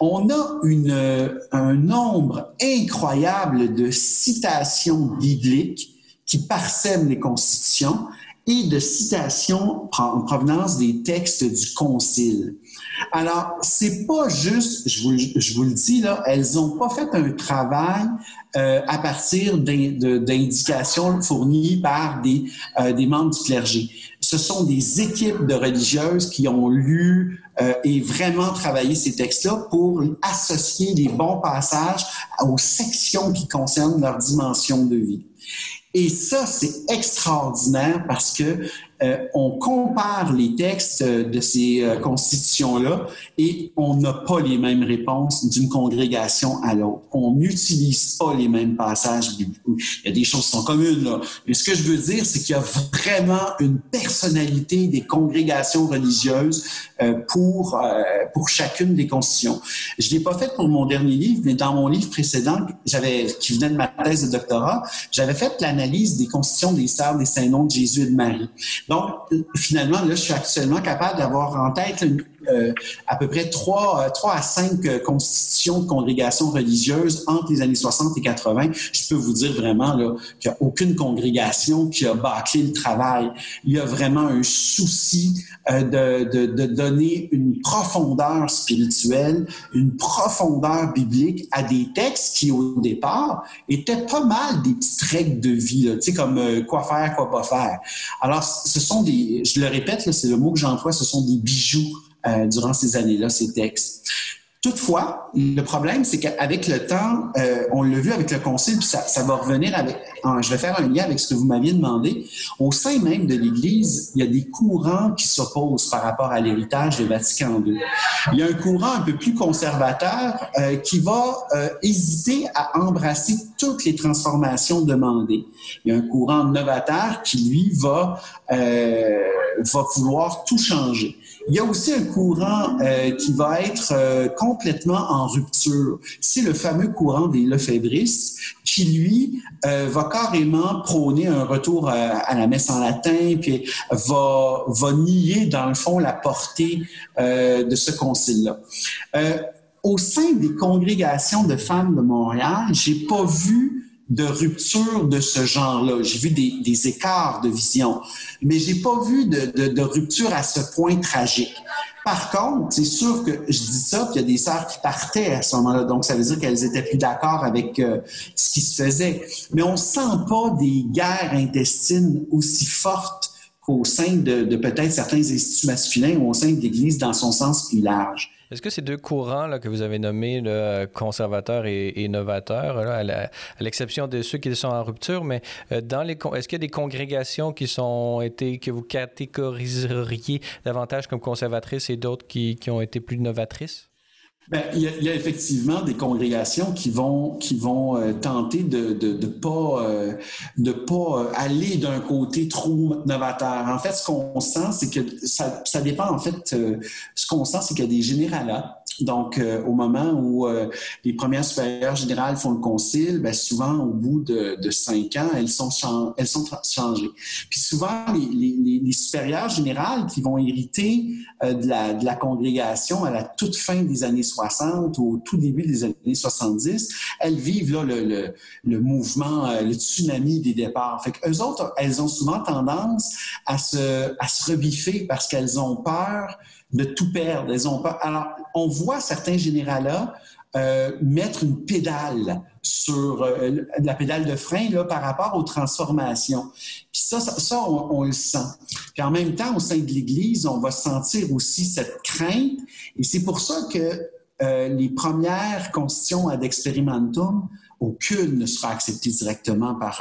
On a une, un nombre incroyable de citations bibliques qui parsèment les constitutions et de citations en provenance des textes du Concile. Alors, c'est pas juste, je vous, le dis là, elles n'ont pas fait un travail euh, à partir d'indications fournies par des, euh, des membres du clergé. Ce sont des équipes de religieuses qui ont lu euh, et vraiment travaillé ces textes-là pour associer les bons passages aux sections qui concernent leur dimension de vie. Et ça, c'est extraordinaire parce que euh, on compare les textes de ces euh, constitutions-là et on n'a pas les mêmes réponses d'une congrégation à l'autre. On n'utilise pas les mêmes passages Il y a des choses qui sont communes, là. Mais ce que je veux dire, c'est qu'il y a vraiment une personnalité des congrégations religieuses euh, pour, pour chacune des constitutions. Je ne l'ai pas fait pour mon dernier livre, mais dans mon livre précédent, qui venait de ma thèse de doctorat, j'avais fait l'analyse des constitutions des sœurs des saints noms de Jésus et de Marie. Donc, finalement, là, je suis actuellement capable d'avoir en tête euh, à peu près trois, trois à cinq constitutions de congrégations religieuses entre les années 60 et 80. Je peux vous dire vraiment qu'il a aucune congrégation qui a bâclé le travail. Il y a vraiment un souci de, de, donner une profondeur spirituelle, une profondeur biblique à des textes qui, au départ, étaient pas mal des petites règles de vie, comme quoi faire, quoi pas faire. Alors, ce sont des, je le répète, c'est le mot que j'emploie, ce sont des bijoux euh, durant ces années-là, ces textes. Toutefois, le problème, c'est qu'avec le temps, euh, on l'a vu avec le Concile, puis ça, va revenir avec. je vais faire un lien avec ce que vous m'aviez demandé. Au sein même de l'Église, il y a des courants qui s'opposent par rapport à l'héritage de Vatican II. Il y a un courant un peu plus conservateur euh, qui va hésiter à embrasser toutes les transformations demandées. Il y a un courant novateur qui, lui, va, va vouloir tout changer. Il y a aussi un courant euh, qui va être euh, complètement en rupture. C'est le fameux courant des lefébristes qui, lui, euh, va carrément prôner un retour à, la messe en latin, puis va, va nier, dans le fond, la portée de ce concile-là. au sein des congrégations de femmes de Montréal, j'ai pas vu de rupture de ce genre-là. J'ai vu des, écarts de vision, mais j'ai pas vu de, rupture à ce point tragique. Par contre, c'est sûr que je dis ça, qu'il y a des sœurs qui partaient à ce moment-là, donc ça veut dire qu'elles étaient plus d'accord avec euh, ce qui se faisait. Mais on sent pas des guerres intestines aussi fortes qu'au sein de, de peut-être certains instituts masculins ou au sein de l'Église dans son sens plus large. Est-ce que ces deux courants que vous avez nommés, là, conservateurs et, et novateurs, à l'exception de ceux qui sont en rupture, mais euh, dans est-ce qu'il y a des congrégations qui sont été, que vous catégoriseriez davantage comme conservatrices et d'autres qui, qui ont été plus novatrices? Bien, il, y a, il, y a, effectivement des congrégations qui vont qui vont euh, tenter de de, de pas euh, de pas euh, aller d'un côté trop novateur. En fait, ce qu'on sent, c'est que ça, ça dépend en fait. ce qu'on sent, c'est qu'il y a des généralats donc, euh, au moment où euh, les premières supérieures générales font le concile, ben, souvent, au bout de, de, cinq ans, elles sont, elles sont changées. Puis souvent, les, les, les supérieures générales qui vont hériter euh, de, la, de, la, congrégation à la toute fin des années 60 ou au tout début des années 70, elles vivent là, le, le, le mouvement, le tsunami des départs. Fait qu'eux autres, elles ont souvent tendance à se, à se rebiffer parce qu'elles ont peur de tout perdre. Elles ont. Alors, on voit certains généraux-là euh, mettre une pédale sur euh, la pédale de frein là, par rapport aux transformations. Puis ça, ça, on, le sent. Puis en même temps, au sein de l'Église, on va sentir aussi cette crainte. Et c'est pour ça que euh, les premières constitutions ad experimentum, aucune ne sera acceptée directement par,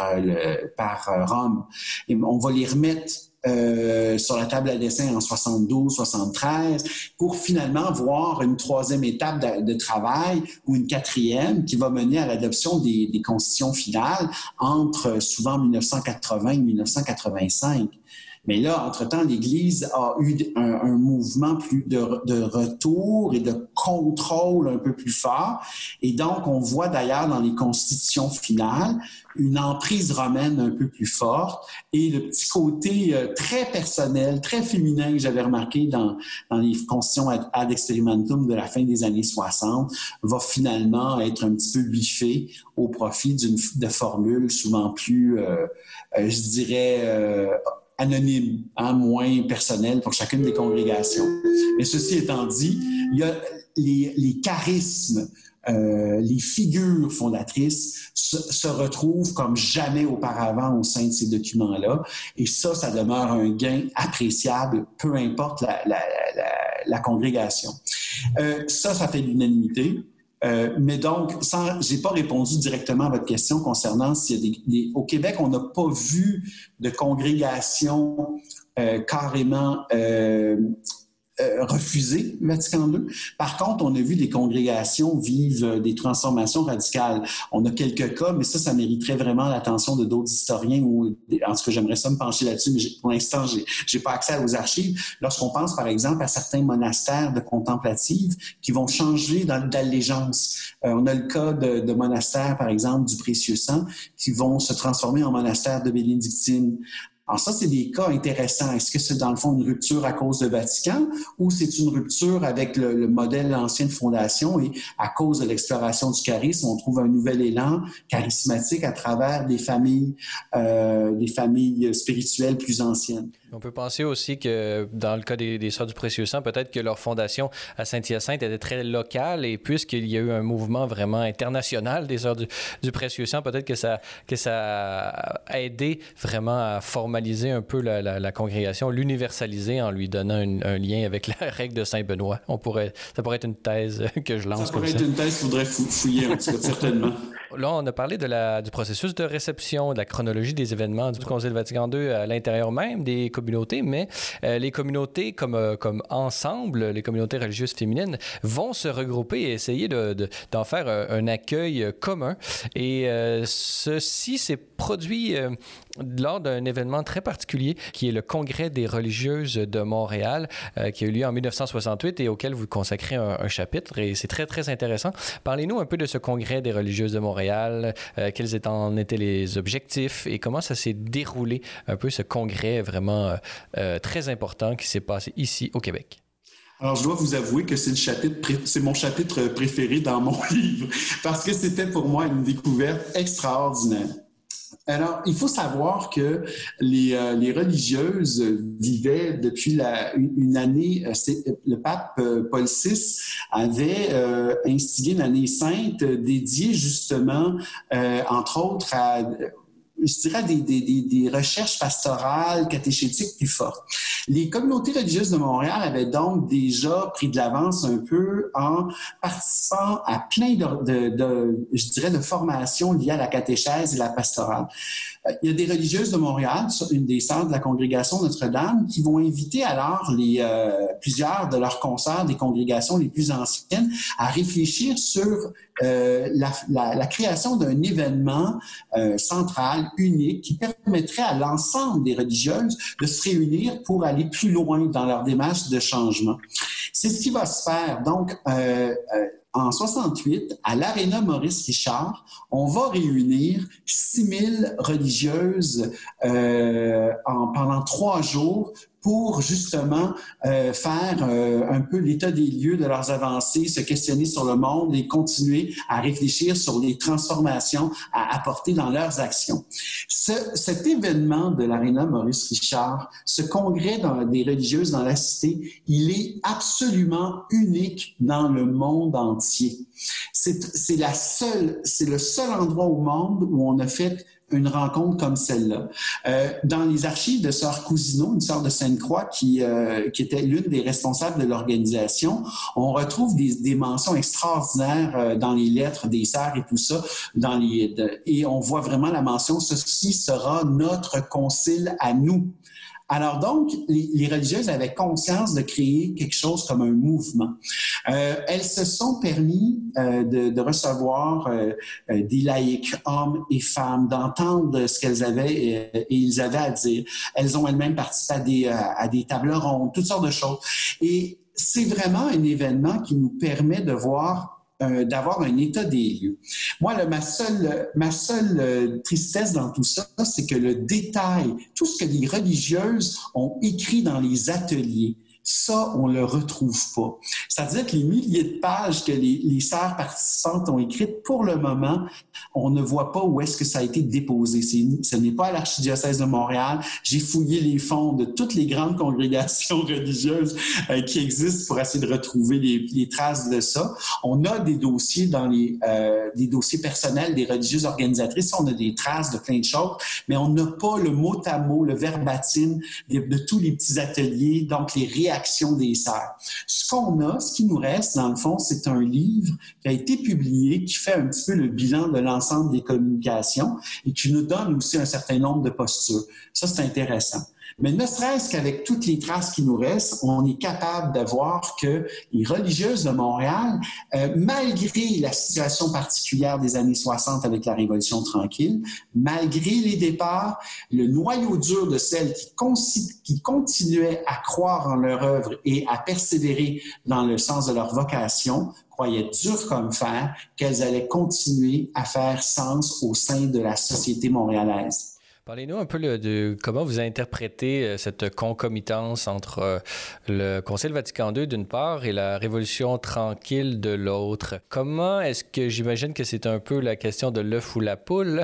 par Rome. On va les remettre euh, sur la table à dessin en 72, 73, pour finalement voir une troisième étape de, travail ou une quatrième qui va mener à l'adoption des, des finales entre souvent 1980 et 1985. Mais là, entre-temps, l'Église a eu un, mouvement plus de, de, retour et de contrôle un peu plus fort. Et donc, on voit d'ailleurs dans les constitutions finales une emprise romaine un peu plus forte et le petit côté euh, très personnel, très féminin que j'avais remarqué dans, dans les constitutions ad, ad, experimentum de la fin des années 60 va finalement être un petit peu biffé au profit d'une de formules souvent plus, euh, euh, je dirais, euh, anonyme, hein, moins personnel pour chacune des congrégations. Mais ceci étant dit, il y a les, charismes, euh, les figures fondatrices se, retrouvent comme jamais auparavant au sein de ces documents-là. Et ça, ça demeure un gain appréciable, peu importe la congrégation. Euh, ça, ça fait l'unanimité. Euh, mais donc, sans, j'ai pas répondu directement à votre question concernant s'il y a des, des au Québec, on n'a pas vu de congrégation euh, carrément euh, euh, refusé Vatican II. Par contre, on a vu des congrégations vivre euh, des transformations radicales. On a quelques cas, mais ça, ça mériterait vraiment l'attention de d'autres historiens ou, en tout cas, j'aimerais ça me pencher là-dessus, mais pour l'instant, j'ai, j'ai pas accès aux archives. Lorsqu'on pense, par exemple, à certains monastères de contemplatives qui vont changer d'allégeance. Euh, on a le cas de, de monastères, par exemple, du Précieux Sang, qui vont se transformer en monastères de bénédictine. Alors ça, c'est des cas intéressants. Est-ce que c'est dans le fond une rupture à cause de Vatican ou c'est une rupture avec le, modèle de l'ancienne fondation et à cause de l'exploration du charisme, on trouve un nouvel élan charismatique à travers des familles, euh, des familles spirituelles plus anciennes? On peut penser aussi que dans le cas des, des Sœurs du Précieux Sang, peut-être que leur fondation à Saint-Hyacinthe était très locale et puisqu'il y a eu un mouvement vraiment international des Sœurs du, Précieux Sang, peut-être que ça, que ça a aidé vraiment à formaliser un peu la, congrégation, l'universaliser en lui donnant un lien avec la règle de Saint-Benoît. On pourrait, ça pourrait être une thèse que je lance ça pourrait être une thèse qu'il faudrait fouiller un petit peu, certainement. Là, on a parlé de la, du processus de réception, de la chronologie des événements du Concile Vatican II à l'intérieur même des communautés, mais euh, les communautés comme, euh, comme ensemble, les communautés religieuses féminines, vont se regrouper et essayer d'en de, d'en faire un, accueil commun. Et euh, ceci s'est produit lors d'un événement très particulier qui est le Congrès des religieuses de Montréal, qui a eu lieu en 1968 et auquel vous consacrez un, chapitre. Et c'est très, très intéressant. Parlez-nous un peu de ce Congrès des religieuses de Montréal, quels étaient, en étaient les objectifs et comment ça s'est déroulé un peu ce congrès vraiment euh, très important qui s'est passé ici au Québec. Alors, je dois vous avouer que c'est mon chapitre préféré dans mon livre parce que c'était pour moi une découverte extraordinaire. Alors, il faut savoir que les, euh, religieuses vivaient depuis la, une, année, euh, le pape Paul VI avait euh, instigé une année sainte dédiée justement, entre autres, à je dirais, des, recherches pastorales, catéchétiques plus fortes. Les communautés religieuses de Montréal avaient donc déjà pris de l'avance un peu en participant à plein de, de, je dirais, de formations liées à la catéchèse et la pastorale. Il y a des religieuses de Montréal, une des sœurs de la congrégation Notre-Dame, qui vont inviter alors les, euh, plusieurs de leurs concerts des congrégations les plus anciennes à réfléchir sur euh, la, la, la, création d'un événement euh, central, unique, qui permettrait à l'ensemble des religieuses de se réunir pour aller plus loin dans leur démarche de changement. C'est ce qui va se faire. Donc, euh, euh en 68, à l'Arena Maurice Richard, on va réunir 6000 religieuses euh, en, pendant trois jours pour justement euh, faire euh, un peu l'état des lieux de leurs avancées, se questionner sur le monde et continuer à réfléchir sur les transformations à apporter dans leurs actions. Ce, cet événement de l'Arena Maurice Richard, ce congrès des religieuses dans la cité, il est absolument unique dans le monde entier. C'est la seule, c'est le seul endroit au monde où on a fait une rencontre comme celle-là. Euh, dans les archives de Sœur Cousineau, une sœur de Sainte-Croix qui, euh, qui était l'une des responsables de l'organisation, on retrouve des, des mentions extraordinaires euh, dans les lettres des sœurs et tout ça, dans les, et on voit vraiment la mention, ceci sera notre concile à nous. Alors donc, les, religieuses avaient conscience de créer quelque chose comme un mouvement. Euh, elles se sont permis euh, de, recevoir euh, des laïcs, hommes et femmes, d'entendre ce qu'elles avaient et, ils avaient à dire. Elles ont elles-mêmes participé à des, à des tables rondes, toutes sortes de choses. Et c'est vraiment un événement qui nous permet de voir euh, d'avoir un état des lieux. Moi, ma seule, ma seule euh, tristesse dans tout ça, c'est que le détail, tout ce que les religieuses ont écrit dans les ateliers, ça, on le retrouve pas. C'est-à-dire que les milliers de pages que les, sœurs participantes ont écrites, pour le moment, on ne voit pas où est-ce que ça a été déposé. Ce n'est pas à l'archidiocèse de Montréal. J'ai fouillé les fonds de toutes les grandes congrégations religieuses euh, qui existent pour essayer de retrouver les, traces de ça. On a des dossiers dans les euh, des dossiers personnels des religieuses organisatrices. On a des traces de plein de choses, mais on n'a pas le mot à mot, le verbatim de, de tous les petits ateliers, donc les réactions action des sœurs. Ce qu'on a, ce qui nous reste, dans le fond, c'est un livre qui a été publié, qui fait un petit peu le bilan de l'ensemble des communications et qui nous donne aussi un certain nombre de postures. Ça, c'est intéressant. Mais ne serait-ce qu'avec toutes les traces qui nous restent, on est capable de voir que les religieuses de Montréal, euh, malgré la situation particulière des années 60 avec la Révolution tranquille, malgré les départs, le noyau dur de celles qui, qui continuaient à croire en leur œuvre et à persévérer dans le sens de leur vocation, croyaient dur comme fer qu'elles allaient continuer à faire sens au sein de la société montréalaise. Parlez-nous un peu de comment vous interprétez euh, cette concomitance entre euh, le Concile Vatican II d'une part et la Révolution tranquille de l'autre. Comment est-ce que j'imagine que c'est un peu la question de l'œuf ou la poule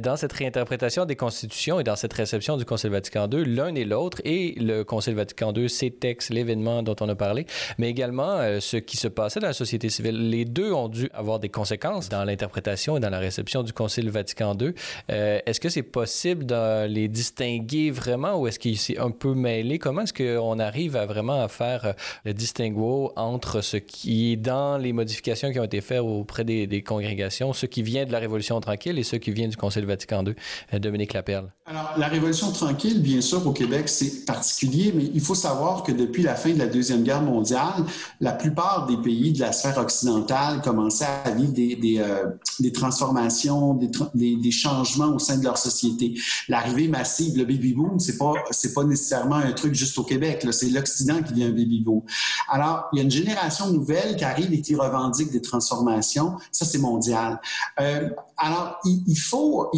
dans cette réinterprétation des constitutions et dans cette réception du Concile Vatican II, l'un et l'autre, et le Concile Vatican II, ses textes, l'événement dont on a parlé, mais également euh, ce qui se passait dans la société civile. Les deux ont dû avoir des conséquences dans l'interprétation et dans la réception du Concile Vatican II. est-ce que c'est possible de les distinguer vraiment ou est-ce qu'il s'est un peu mêlé? Comment est-ce qu'on arrive à vraiment faire euh, le distinguo entre ce qui est dans les modifications qui ont été faites auprès des, congrégations, ce qui vient de la Révolution tranquille et ce qui vient du Concile Vatican II? Euh, Dominique Laperle? Alors, la Révolution tranquille, bien sûr, au Québec, c'est particulier, mais il faut savoir que depuis la fin de la Deuxième Guerre mondiale, la plupart des pays de la sphère occidentale commençaient à vivre des, des, euh, transformations, des, des changements au sein de leur société l'arrivée massive, le baby boom, c'est pas c'est pas nécessairement un truc juste au Québec. C'est l'Occident qui vient un baby boom. Alors, il y a une génération nouvelle qui arrive et qui revendique des transformations. Ça, c'est mondial. Euh, alors, il, faut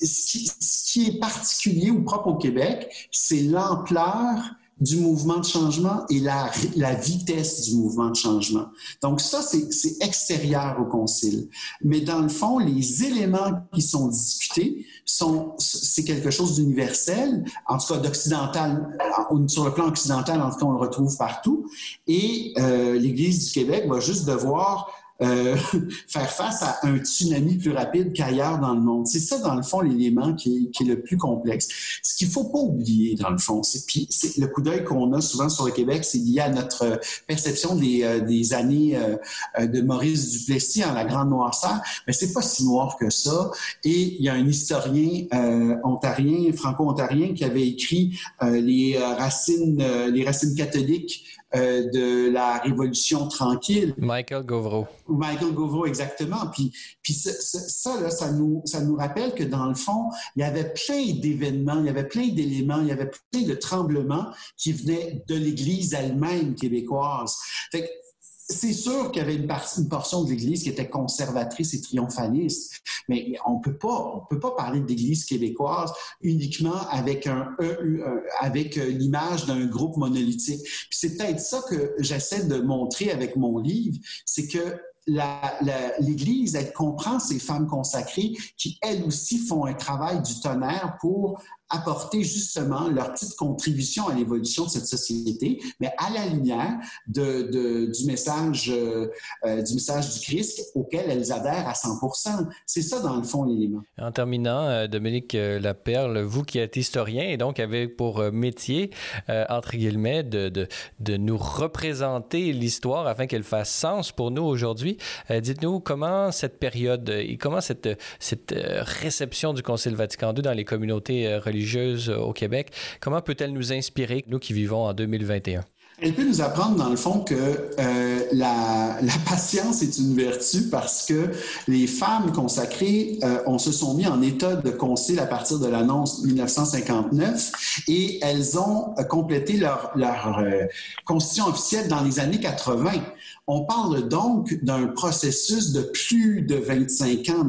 ce qui est particulier ou propre au Québec, c'est l'ampleur du mouvement de changement et la, la vitesse du mouvement de changement. Donc ça, c'est extérieur au concile. Mais dans le fond, les éléments qui sont discutés sont, c'est quelque chose d'universel, en tout cas d'occidental, sur le plan occidental, en tout cas, on le retrouve partout. Et euh, l'Église du Québec va juste devoir euh, faire face à un tsunami plus rapide qu'ailleurs dans le monde. C'est ça, dans le fond, l'élément qui, est, le plus complexe. Ce qu'il faut pas oublier, dans le fond, c'est puis le coup d'œil qu'on a souvent sur le Québec, c'est lié à notre perception des, euh, des années euh, de Maurice Duplessis en la Grande Noirceur, mais c'est pas si noir que ça. Et il y a un historien ontarien, franco-ontarien, qui avait écrit les racines, les racines catholiques euh, de la Révolution tranquille. Michael Govreau. Michael Govreau, exactement. Puis, puis ça, ça, là, ça, nous, ça nous rappelle que dans le fond, il y avait plein d'événements, il y avait plein d'éléments, il y avait plein de tremblements qui venaient de l'Église elle-même québécoise. Fait c'est sûr qu'il y avait une, une portion de l'Église qui était conservatrice et triomphaliste, mais on peut pas, on peut pas parler de l'Église québécoise uniquement avec un, avec l'image d'un groupe monolithique. c'est peut-être ça que j'essaie de montrer avec mon livre, c'est que l'Église, elle comprend ces femmes consacrées qui, elles aussi, font un travail du tonnerre pour apporter justement leur petite contribution à l'évolution de cette société, mais à la lumière du, message, euh, euh, du message du Christ auquel elles adhèrent à 100 C'est ça, dans le fond, l'élément. En terminant, euh, Dominique Laperle, vous qui êtes historien et donc avez pour métier, entre guillemets, de, de, de nous représenter l'histoire afin qu'elle fasse sens pour nous aujourd'hui, dites-nous comment cette période et comment cette, cette réception du Concile Vatican II dans les communautés religieuses religieuse au Québec. Comment peut-elle nous inspirer, nous qui vivons en 2021? Elle peut nous apprendre, dans le fond, que euh, la, patience est une vertu parce que les femmes consacrées, euh, se sont mis en état de concile à partir de l'annonce 1959 et elles ont euh, complété leur, leur euh, constitution officielle dans les années 80. On parle donc d'un processus de plus de 25 ans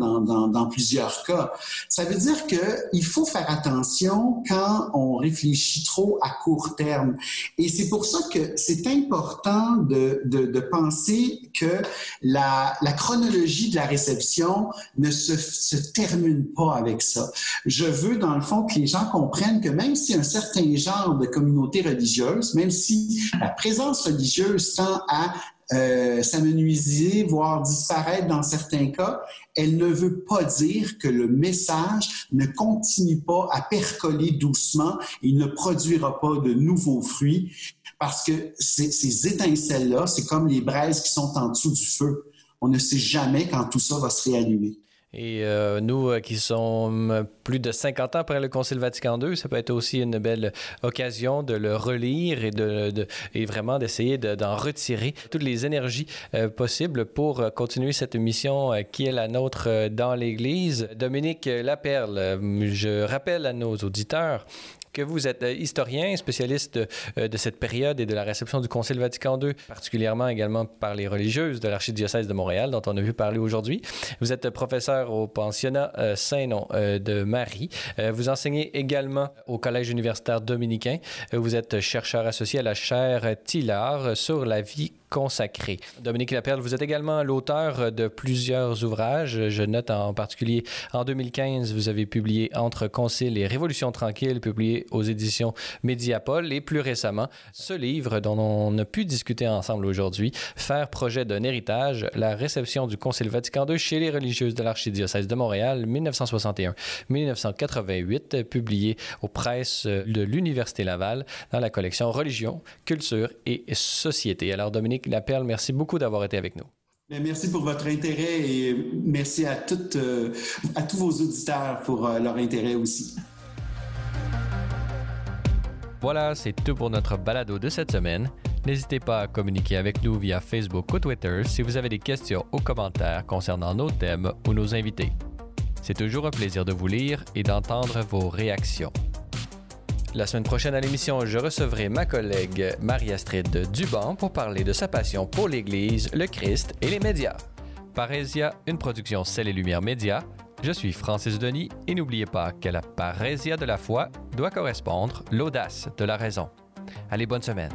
dans, plusieurs cas. Ça veut dire qu'il faut faire attention quand on réfléchit trop à court terme. Et c'est pour ça que c'est important de, penser que la, chronologie de la réception ne se termine pas avec ça. Je veux, dans le fond, que les gens comprennent que même si un certain genre de communauté religieuse, même si la présence religieuse tend à euh, s'amenuiser, voire disparaître dans certains cas, elle ne veut pas dire que le message ne continue pas à percoler doucement et ne produira pas de nouveaux fruits parce que ces, ces étincelles-là, c'est comme les braises qui sont en dessous du feu. On ne sait jamais quand tout ça va se réallumer. Et euh, nous euh, qui sommes plus de 50 ans après le Concile Vatican II, ça peut être aussi une belle occasion de le relire et, de, et vraiment d'essayer d'en retirer toutes les énergies euh, possibles pour continuer cette mission qui est la nôtre dans l'Église. Dominique Laperle, je rappelle à nos auditeurs que vous êtes euh, historien, spécialiste euh, de cette période et de la réception du Concile Vatican II, particulièrement également par les religieuses de l'archidiocèse de Montréal, dont on a vu parler aujourd'hui. Vous êtes professeur au pensionnat euh, Saint-Nom de Marie. Vous enseignez également au Collège universitaire dominicain. Vous êtes chercheur associé à la chaire Tillard sur la vie consacré. Dominique Lapierre, vous êtes également l'auteur de plusieurs ouvrages. Je note en particulier en 2015, vous avez publié Entre Concile et Révolution tranquille, publié aux éditions Mediapol, et plus récemment, ce livre dont on a pu discuter ensemble aujourd'hui, Faire projet d'un héritage, la réception du Concile Vatican II chez les religieuses de l'archidiocèse de Montréal, 1961-1988, publié aux presses de l'Université Laval dans la collection Religion, Culture et Société. Alors Dominique, la Perle, merci beaucoup d'avoir été avec nous. Merci pour votre intérêt et merci à, toutes, euh, à tous vos auditeurs pour euh, leur intérêt aussi. Voilà, c'est tout pour notre balado de cette semaine. N'hésitez pas à communiquer avec nous via Facebook ou Twitter si vous avez des questions ou commentaires concernant nos thèmes ou nos invités. C'est toujours un plaisir de vous lire et d'entendre vos réactions. La semaine prochaine à l'émission, je recevrai ma collègue Marie-Astrid Duban pour parler de sa passion pour l'Église, le Christ et les médias. Parésia, une production Celle et Lumière Média. Je suis Francis Denis et n'oubliez pas que la parésia de la foi doit correspondre l'audace de la raison. Allez, bonne semaine.